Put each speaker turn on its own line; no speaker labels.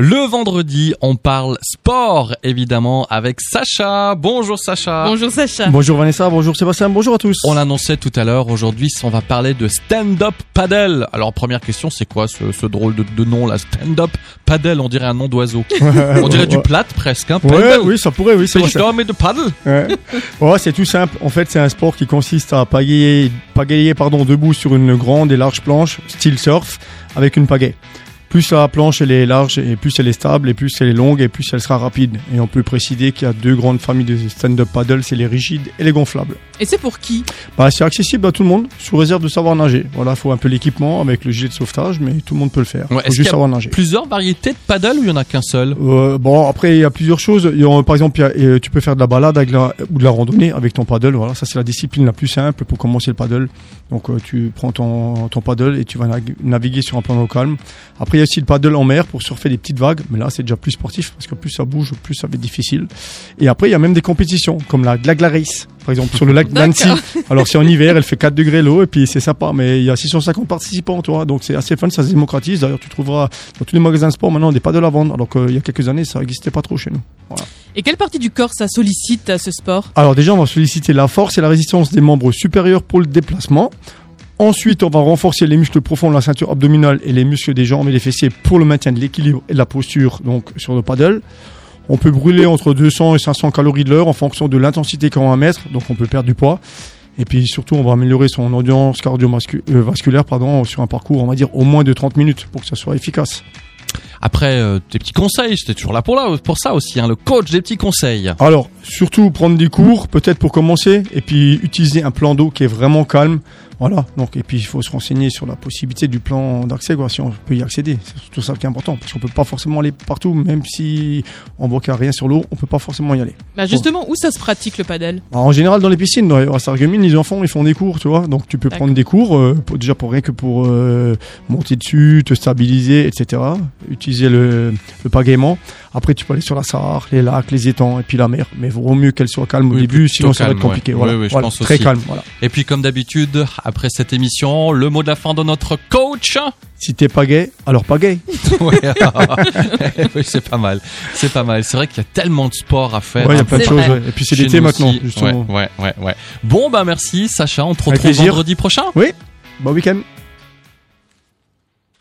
Le vendredi, on parle sport, évidemment, avec Sacha. Bonjour Sacha.
Bonjour Sacha.
Bonjour Vanessa, bonjour Sébastien, bonjour à tous.
On l'annonçait tout à l'heure, aujourd'hui, on va parler de stand-up paddle. Alors, première question, c'est quoi ce, ce drôle de, de nom, là? Stand-up paddle, on dirait un nom d'oiseau. on dirait du plate presque, hein?
Ouais, oui, ça pourrait, oui, c'est
mais de paddle
Ouais. Ouais, c'est tout simple. En fait, c'est un sport qui consiste à pagayer, pagayer pardon, debout sur une grande et large planche, style surf, avec une pagaie. Plus la planche elle est large et plus elle est stable et plus elle est longue et plus elle sera rapide. Et on peut préciser qu'il y a deux grandes familles de stand-up paddle, c'est les rigides et les gonflables.
Et c'est pour qui?
Bah, c'est accessible à tout le monde, sous réserve de savoir nager. Voilà, faut un peu l'équipement avec le gilet de sauvetage, mais tout le monde peut le faire.
Ouais,
faut juste
y a
savoir nager.
Plusieurs variétés de paddle ou il y en a qu'un seul?
Euh, bon, après, il y a plusieurs choses. Il y a, par exemple, il y a- euh, tu peux faire de la balade avec la, ou de la randonnée avec ton paddle. Voilà, ça, c'est la discipline la plus simple pour commencer le paddle. Donc, euh, tu prends ton, ton paddle et tu vas naviguer sur un plan d'eau calme. Après, il y a aussi le paddle en mer pour surfer des petites vagues. Mais là, c'est déjà plus sportif parce que plus ça bouge, plus ça va être difficile. Et après, il y a même des compétitions comme la Glagla Race, par exemple, sur le lac d'Annecy. Alors, c'est en hiver, elle fait 4 degrés l'eau et puis c'est sympa. Mais il y a 650 participants, tu vois. Donc, c'est assez fun, ça se démocratise. D'ailleurs, tu trouveras dans tous les magasins de sport maintenant des paddles à vendre. Alors qu'il y a quelques années, ça n'existait pas trop chez nous.
Et quelle partie du corps ça sollicite à ce sport?
Alors déjà, on va solliciter la force et la résistance des membres supérieurs pour le déplacement. Ensuite, on va renforcer les muscles profonds de la ceinture abdominale et les muscles des jambes et des fessiers pour le maintien de l'équilibre et de la posture donc sur le paddle. On peut brûler entre 200 et 500 calories de l'heure en fonction de l'intensité qu'on va mettre, donc on peut perdre du poids. Et puis surtout, on va améliorer son endurance cardiovasculaire pardon, sur un parcours, on va dire, au moins de 30 minutes pour que ça soit efficace.
Après, euh, tes petits conseils, j'étais toujours là pour, là, pour ça aussi, hein, le coach des petits conseils.
Alors, surtout prendre des cours, peut-être pour commencer, et puis utiliser un plan d'eau qui est vraiment calme. Voilà. Donc, et puis il faut se renseigner sur la possibilité du plan d'accès, quoi, si on peut y accéder. C'est surtout ça qui est important, parce qu'on peut pas forcément aller partout, même si on voit qu'il n'y a rien sur l'eau, on peut pas forcément y aller.
Bah justement, où ça se pratique le paddle?
Alors, en général, dans les piscines, dans- à Sarreguemines, les enfants, ils font des cours, tu vois. Donc, tu peux prendre des cours, euh, pour- déjà pour rien que pour euh, monter dessus, te stabiliser, etc. Utiliser le, le pagaiement. Après, tu peux aller sur la Sarre, les lacs, les étangs, et puis la mer. Mais vaut mieux qu'elle soit calme au
Oui,
début, sinon ça va être compliqué.
ouais.
Voilà.
Oui, oui, je
Voilà.
pense
Très
aussi.
calme, voilà.
Et puis, comme d'habitude, après cette émission, le mot de la fin de notre coach.
Si t'es pas gay, alors pas gay.
Ouais. oui, c'est pas mal. C'est pas mal. C'est vrai qu'il y a tellement de sport à faire.
Ouais, il y a
hein,
plein de choses. ouais. Et puis c'est l'été maintenant, justement.
Ouais, ouais, ouais, ouais. Bon, bah merci Sacha. On te retrouve vendredi prochain.
Bon week-end.